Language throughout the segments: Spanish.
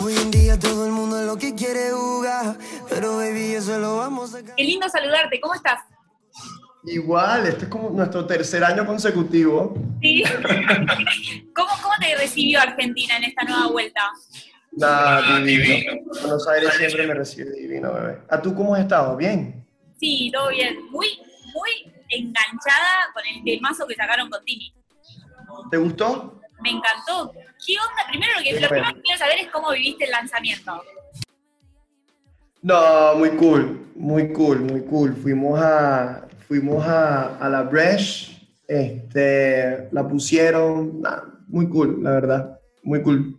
Hoy en día todo el mundo es lo que quiere jugar, pero baby, eso lo vamos a... Qué lindo saludarte, ¿cómo estás? Igual, este es como nuestro tercer año consecutivo. Sí. ¿Cómo, ¿Cómo te recibió Argentina en esta nueva vuelta? Nada, divino. Buenos Aires siempre me recibe divino, bebé. ¿A tú cómo has estado? ¿Bien? Sí, todo bien. Muy, muy enganchada con el temazo que sacaron con Tini. ¿Te gustó? Me encantó. ¿Qué onda? Primero lo que, lo primero que quiero saber es cómo viviste el lanzamiento. No, muy cool, muy cool, muy cool. Fuimos a, fuimos a, a la Bresh, este, la pusieron, nah, muy cool, la verdad, muy cool.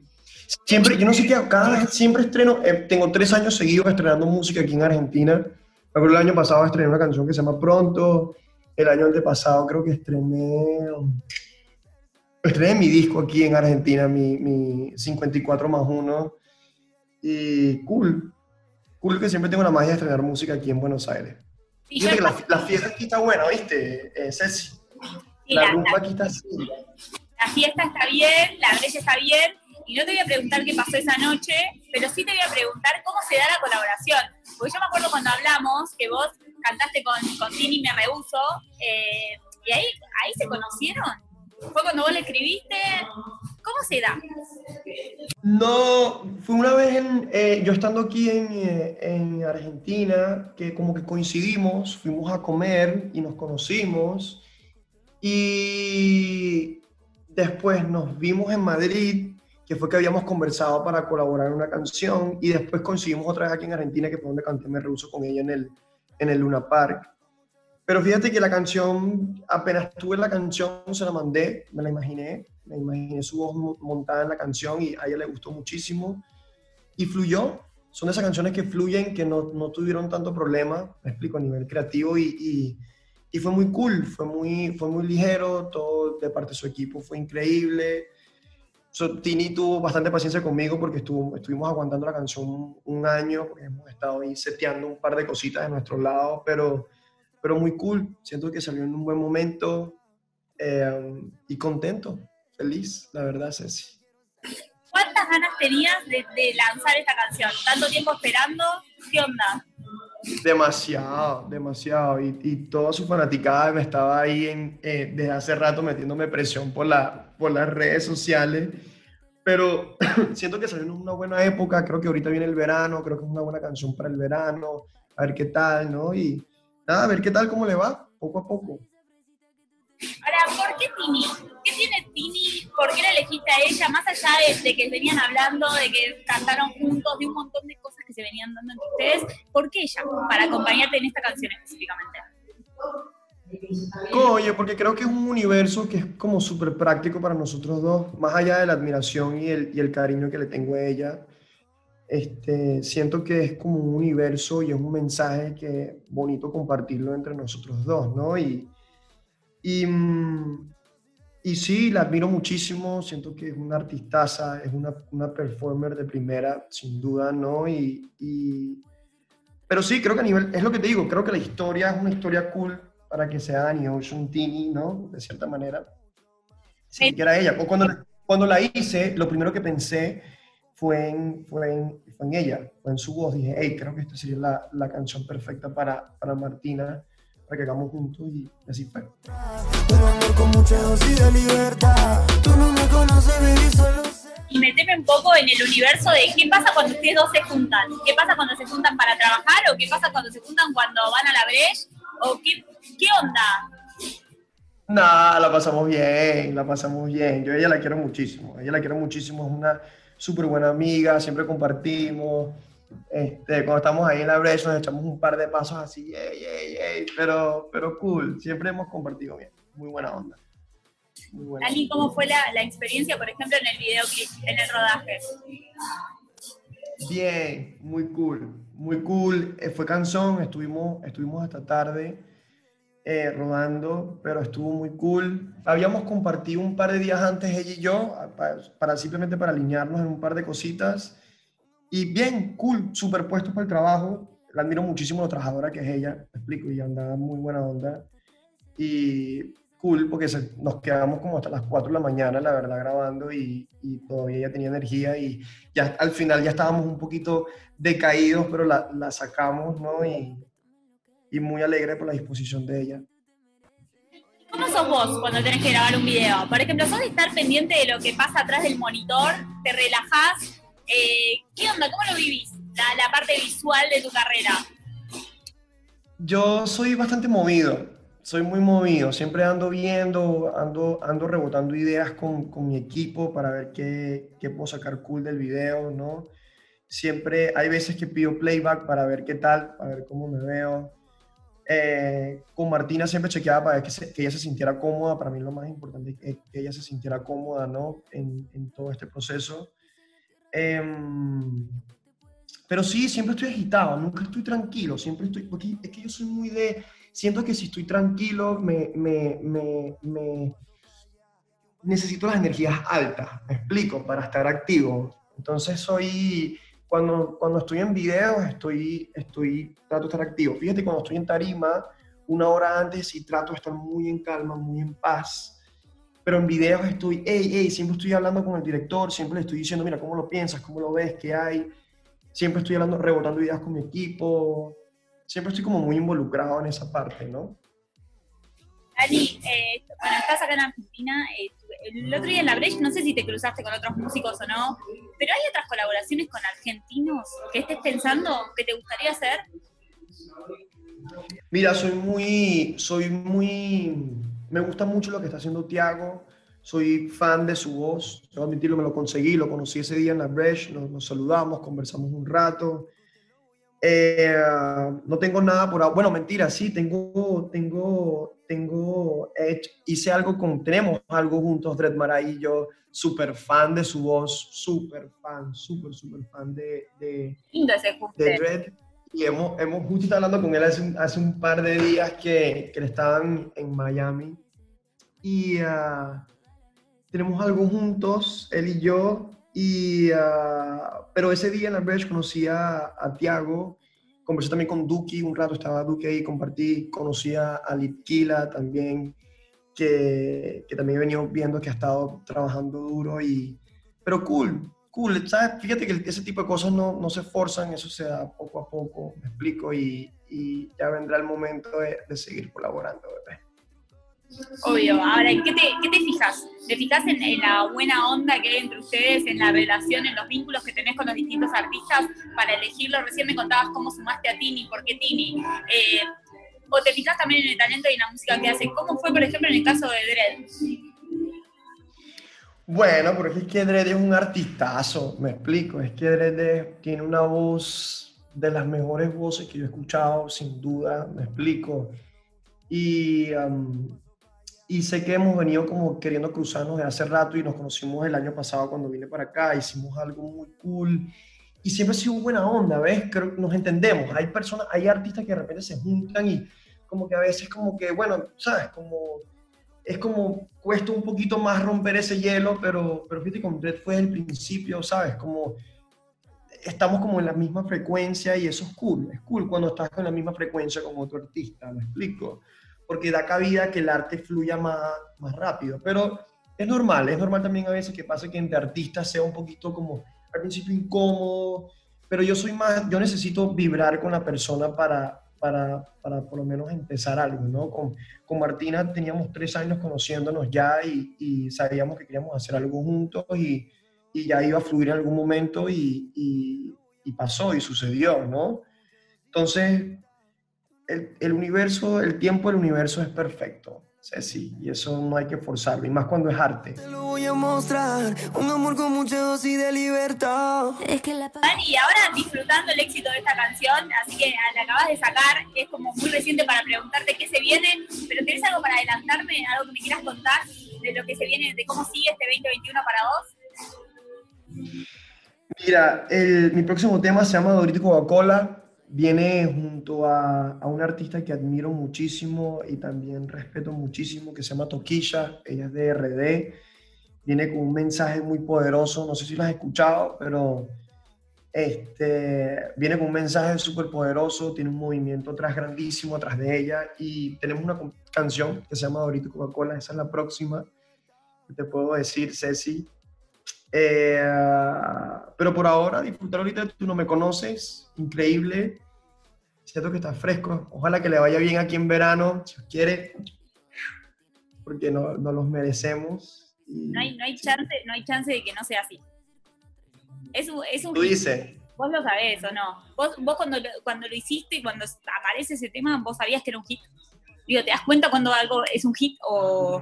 Siempre, yo no sé qué, cada vez siempre estreno, eh, tengo tres años seguidos estrenando música aquí en Argentina. Me acuerdo el año pasado estrené una canción que se llama Pronto, el año antepasado creo que estrené, estrené mi disco aquí en Argentina, mi, mi 54 más 1, y cool, cool que siempre tengo la magia de estrenar música aquí en Buenos Aires. Sí, Fíjate que la, la fiesta aquí está buena, ¿viste, eh, Ceci? sí, La la, rumba aquí está así. la fiesta está bien, la brecha está bien, y no te voy a preguntar qué pasó esa noche, pero sí te voy a preguntar cómo se da la colaboración. Porque yo me acuerdo cuando hablamos que vos cantaste con, con Tini Me Rehuso, eh, y ahí, ahí se conocieron. Fue cuando vos le escribiste. ¿Cómo se da? No, fue una vez en, eh, yo estando aquí en, eh, en Argentina, que como que coincidimos, fuimos a comer y nos conocimos y después nos vimos en Madrid, que fue que habíamos conversado para colaborar en una canción y después coincidimos otra vez aquí en Argentina, que fue donde canté Me Rehuso con ella en el, en el Luna Park. Pero fíjate que la canción, apenas tuve la canción, se la mandé, me la imaginé, me imaginé su voz mo- montada en la canción y a ella le gustó muchísimo y fluyó. Son de esas canciones que fluyen, que no, no tuvieron tanto problema, me explico, a nivel creativo y, y, y fue muy cool, fue muy, fue muy ligero, todo de parte de su equipo fue increíble. So, Tini tuvo bastante paciencia conmigo porque estuvo, estuvimos aguantando la canción un, un año, porque hemos estado ahí seteando un par de cositas de nuestro lado, pero, pero muy cool. Siento que salió en un buen momento eh, y contento, feliz, la verdad, Ceci. ¿Cuántas ganas tenías de, de lanzar esta canción? ¿Tanto tiempo esperando? ¿Qué onda? Demasiado, demasiado. Y, y toda su fanaticada me estaba ahí en, eh, desde hace rato metiéndome presión por, la, por las redes sociales. Pero siento que salió en una buena época. Creo que ahorita viene el verano. Creo que es una buena canción para el verano. A ver qué tal, ¿no? Y nada, a ver qué tal, cómo le va, poco a poco. Ahora, ¿por qué Tini? ¿Qué tiene Tini? ¿Por qué la elegiste a ella? Más allá de, de que venían hablando, de que cantaron juntos, de un montón de cosas que se venían dando entre ustedes, ¿por qué ella? Para acompañarte en esta canción específicamente. Oye, porque creo que es un universo que es como súper práctico para nosotros dos, más allá de la admiración y el, y el cariño que le tengo a ella. Este, siento que es como un universo y es un mensaje que bonito compartirlo entre nosotros dos, ¿no? Y, y, mm, y sí, la admiro muchísimo, siento que es una artistaza, es una, una performer de primera, sin duda, ¿no? Y, y- pero sí, creo que a nivel, es lo que te digo, creo que la historia es una historia cool para que sea Danny Ocean Tini, ¿no? De cierta manera. Sí, que era ella. O cuando, cuando la hice, lo primero que pensé fue en, fue en, fue en ella, fue en su voz. Dije, hey, creo que esta sería la, la canción perfecta para, para Martina, para que hagamos juntos y así fue. Y meteme un poco en el universo de qué pasa cuando ustedes dos se juntan. ¿Qué pasa cuando se juntan para trabajar? ¿O qué pasa cuando se juntan cuando van a la brecha? ¿O qué, qué onda? Nada, la pasamos bien, la pasamos bien. Yo a ella la quiero muchísimo, a ella la quiero muchísimo, es una súper buena amiga, siempre compartimos. Este, cuando estamos ahí en la brecha nos echamos un par de pasos así, ey, ey, ey, pero, pero cool, siempre hemos compartido bien, muy buena onda. Muy buena Dani. ¿cómo fue la, la experiencia, por ejemplo, en el videoclip, en el rodaje? Bien, muy cool, muy cool. Eh, fue canción, estuvimos, estuvimos hasta tarde eh, rodando, pero estuvo muy cool. Habíamos compartido un par de días antes ella y yo, a- pa- para, simplemente para alinearnos en un par de cositas. Y bien, cool, superpuesto para el trabajo. La admiro muchísimo lo trabajadora que es ella, me explico, y anda muy buena onda. Y cool porque nos quedamos como hasta las 4 de la mañana, la verdad, grabando y, y, todavía ella tenía energía y ya al final ya estábamos un poquito decaídos, pero la, la sacamos, ¿no? Y, y muy alegre por la disposición de ella. ¿Cómo sos vos cuando tenés que grabar un video? Por ejemplo, ¿sos de estar pendiente de lo que pasa atrás del monitor? ¿Te relajás? Eh, ¿Qué onda? ¿Cómo lo vivís? La, la parte visual de tu carrera. Yo soy bastante movido soy muy movido, siempre ando viendo, ando, ando rebotando ideas con, con mi equipo para ver qué, qué, puedo sacar cool del video, ¿no? Siempre hay veces que pido playback para ver qué tal, para ver cómo me veo. Eh, con Martina siempre chequeaba para que, que, ella se sintiera cómoda, para mí lo más importante es que, ella se sintiera cómoda, ¿no? En, todo este proceso. Eh, pero sí, siempre estoy agitado, nunca estoy tranquilo, siempre estoy, porque es que yo soy muy de siento que si estoy tranquilo, me, me, necesito las energías altas, me explico, para estar activo. Entonces soy, cuando, cuando estoy en videos, estoy, estoy, trato de estar activo. Fíjate, cuando estoy en tarima, una hora antes y trato de estar muy en calma, muy en paz. Pero en videos estoy, hey, hey, siempre estoy hablando con el director, siempre le estoy diciendo, mira, ¿cómo lo piensas? ¿Cómo lo ves? ¿Qué hay? Siempre estoy hablando, rebotando ideas con mi equipo siempre estoy como muy involucrado en esa parte, ¿no? Dani, eh, bueno, estás acá en Argentina, eh, el otro día en la Breche, no sé si te cruzaste con otros músicos o no, pero ¿hay otras colaboraciones con argentinos que estés pensando que te gustaría hacer? Mira, soy muy, soy muy, me gusta mucho lo que está haciendo Tiago, soy fan de su voz, debo admitirlo, me lo conseguí, lo conocí ese día en la Breche, nos saludamos, conversamos un rato, eh, no tengo nada por Bueno, mentira, sí, tengo, tengo, tengo, hice algo con, tenemos algo juntos, Dred Maray y yo, súper fan de su voz, súper fan, súper, súper fan de, de, de Dred. Y hemos, hemos justo hablando con él hace un, hace un par de días que, que estaban en Miami. Y uh, tenemos algo juntos, él y yo, y, uh, pero ese día en la Bridge conocí a, a Tiago, conversé también con Duki, un rato estaba Duki ahí, compartí, conocí a Litkila también, que, que, también he venido viendo que ha estado trabajando duro, y, pero cool, cool, ¿sabes? Fíjate que ese tipo de cosas no, no se forzan, eso se da poco a poco, me explico, y, y ya vendrá el momento de, de seguir colaborando, bebé. Obvio. Ahora, ¿qué te, qué te fijas? ¿Te fijas en, la buena onda que hay entre ustedes, en la relación, en los vínculos que tenés con los distintos artistas para elegirlo? Recién me contabas cómo sumaste a Tini, por qué Tini. Eh, ¿O te fijas también en el talento y en la música que hace? ¿Cómo fue, por ejemplo, en el caso de Dredd? Bueno, porque es que Dredd es un artistazo, me explico. Es que Dredd tiene una voz de las mejores voces que yo he escuchado, sin duda, me explico. Y y sé que hemos venido como queriendo cruzarnos de hace rato y nos conocimos el año pasado cuando vine para acá, hicimos algo muy cool y siempre ha sido buena onda, ¿ves? Creo que nos entendemos. Hay personas, hay artistas que de repente se juntan y como que a veces como que, bueno, ¿sabes? Como, es como, cuesta un poquito más romper ese hielo, pero, pero fíjate, con Dread fue el principio, ¿sabes? Como estamos como en la misma frecuencia y eso es cool, es cool cuando estás con la misma frecuencia como otro artista, ¿me explico? Porque da cabida que el arte fluya más, más rápido. Pero es normal, es normal también a veces que pase que entre artistas sea un poquito como al principio incómodo, pero yo soy más, yo necesito vibrar con la persona para, para, para por lo menos empezar algo, ¿no? Con, con Martina teníamos tres años conociéndonos ya y, y sabíamos que queríamos hacer algo juntos y, y, ya iba a fluir en algún momento y, y pasó y sucedió, ¿no? Entonces, el, universo, el tiempo del universo es perfecto. sí, y eso no hay que forzarlo, y más cuando es arte. Te lo voy a mostrar, un amor con mucha dosis de libertad. Es que la... y ahora disfrutando el éxito de esta canción, así que la acabas de sacar, es como muy reciente para preguntarte qué se viene, pero ¿tienes algo para adelantarme, algo que me quieras contar de lo que se viene, de cómo sigue este 2021 para vos? Mira, mi próximo tema se llama Dorito Coca-Cola viene junto a, a un artista que admiro muchísimo y también respeto muchísimo, que se llama Toquilla, ella es de RD, viene con un mensaje muy poderoso, no sé si lo has escuchado, pero Este, viene con un mensaje súper poderoso, tiene un movimiento atrás grandísimo atrás de ella y tenemos una canción que se llama Dorito Coca-Cola, esa es la próxima que te puedo decir, Ceci. Eh, pero por ahora, disfrutar ahorita, tú no me conoces, increíble, siento que está fresco, ojalá que le vaya bien aquí en verano, si quiere, porque no, no los merecemos. no, hay, no, hay chance, no hay chance de que no sea así. Es es un Tú dices. Vos lo sabés o no. Vos, vos cuando, cuando lo hiciste y cuando aparece ese tema, vos sabías que era un hit. Digo, ¿te das cuenta cuando algo es un hit o...?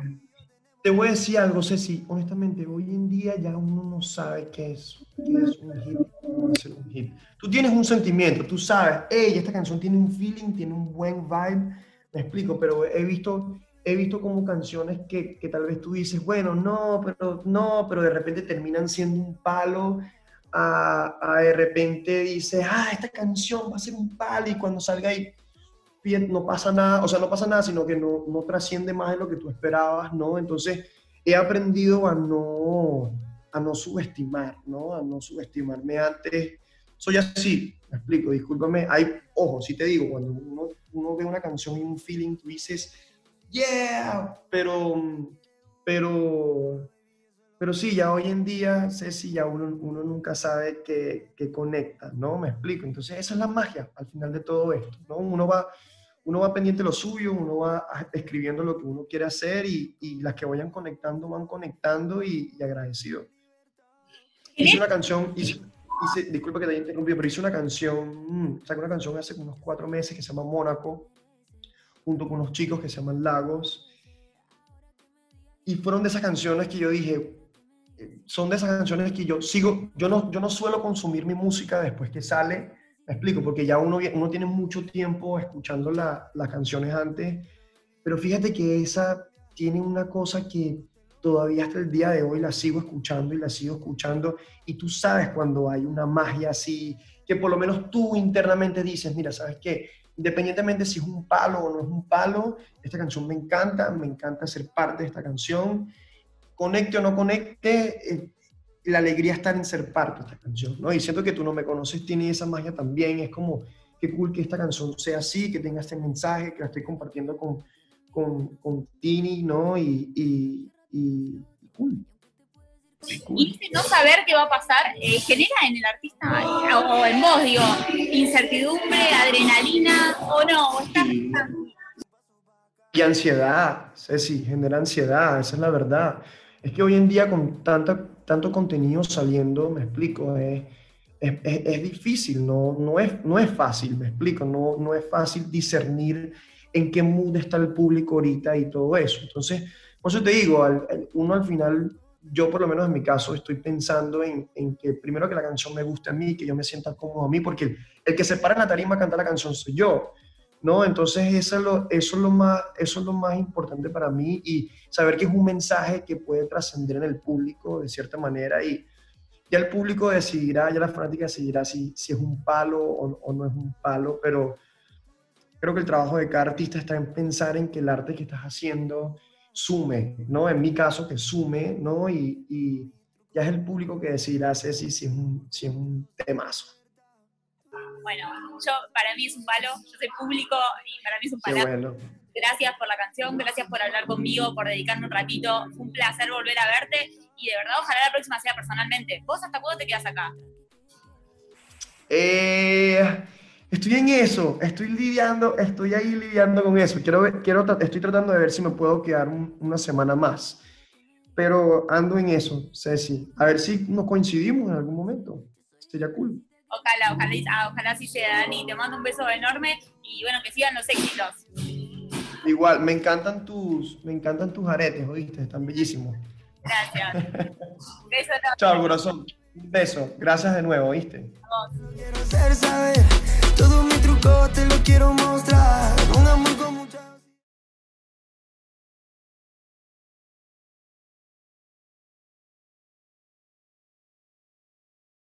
Te voy a decir algo, Ceci. Honestamente, hoy en día ya uno no sabe qué es, qué es un hit ser un hit. Tú tienes un sentimiento, tú sabes, hey, esta canción tiene un feeling, tiene un buen vibe. Me explico, pero he visto he visto como canciones que, que, tal vez tú dices, bueno, no, pero no, pero de repente terminan siendo un palo a, de repente dice, ah, esta canción va a ser un palo y cuando salga ahí no pasa nada, o sea, no pasa nada, sino que no, no trasciende más de lo que tú esperabas, ¿no? Entonces he aprendido a no, a no subestimar, ¿no? A no subestimarme antes. Soy así, me explico, discúlpame. Hay, ojo, si te digo, cuando uno, uno ve una canción y un feeling, tú dices, yeah, pero, pero pero sí, ya hoy en día, Ceci, ya uno, uno nunca sabe qué, conecta, ¿no? Me explico. Entonces, esa es la magia al final de todo esto, ¿no? Uno va, uno va pendiente de lo suyo, uno va escribiendo lo que uno quiere hacer y, y las que vayan conectando van conectando y, agradecido. Hice una canción, hice, disculpa que te haya interrumpido, pero hice una canción, mm, saqué una canción hace unos cuatro meses que se llama Mónaco, junto con unos chicos que se llaman Lagos. Y fueron de esas canciones que yo dije, son de esas canciones que yo sigo, yo no, yo no suelo consumir mi música después que sale, explico, porque ya uno, uno tiene mucho tiempo escuchando las canciones antes, pero fíjate que esa tiene una cosa que todavía hasta el día de hoy la sigo escuchando y la sigo escuchando, y tú sabes cuando hay una magia así, que por lo menos tú internamente dices, mira, ¿sabes qué? Independientemente si es un palo o no es un palo, esta canción me encanta, me encanta ser parte de esta canción, conecte o no conecte, eh, la alegría está en ser parte de esta canción, ¿no? Y siento que tú no me conoces, tiene esa magia también, es como, qué cool que esta canción sea así, que tenga este mensaje, que la estoy compartiendo con, con, con Tini, ¿no? Y, y, y, cool. Y no saber qué va a pasar eh, genera en el artista o, en vos, digo, incertidumbre, adrenalina o no, o estás y ansiedad, Ceci, genera ansiedad, esa es la verdad. Es que hoy en día con tanta, tanto contenido saliendo, me explico, es, es, es, difícil, no, no, es, no es fácil, me explico, no, no es fácil discernir en qué mood está el público ahorita y todo eso. Entonces, por eso te digo, uno al final, yo por lo menos en mi caso, estoy pensando en, en, que primero que la canción me guste a mí, que yo me sienta cómodo a mí, porque el, que se para en la tarima a cantar la canción soy yo. ¿No? Entonces eso es, lo, eso, es lo más, eso es lo más importante para mí y saber que es un mensaje que puede trascender en el público de cierta manera y ya el público decidirá, ya la fanática decidirá si, si es un palo o, no es un palo, pero creo que el trabajo de cada artista está en pensar en que el arte que estás haciendo sume, ¿no? En mi caso, que sume, ¿no? Y, y ya es el público que decidirá si, si, es un, si es un temazo bueno, yo para mí es un palo, yo soy público y para mí es un palo. Gracias por la canción, gracias por hablar conmigo, por dedicarme un ratito. Fue un placer volver a verte y de verdad ojalá la próxima sea personalmente. ¿Vos hasta cuándo te quedas acá? Eh, estoy en eso, estoy lidiando, estoy ahí lidiando con eso. Quiero, quiero, estoy tratando de ver si me puedo quedar una semana más. Pero ando en eso, Ceci. A ver si nos coincidimos en algún momento. Sería cool. Ojalá, ojalá, ah, ojalá así sea, Dani. Te mando un beso enorme y bueno, que sigan los éxitos. Igual, me encantan tus, me encantan tus aretes, ¿oíste? Están bellísimos. Gracias. Un beso Chao, corazón. Un beso. Gracias de nuevo, ¿oíste? Quiero saber, todo mi truco te lo quiero mostrar. Un amor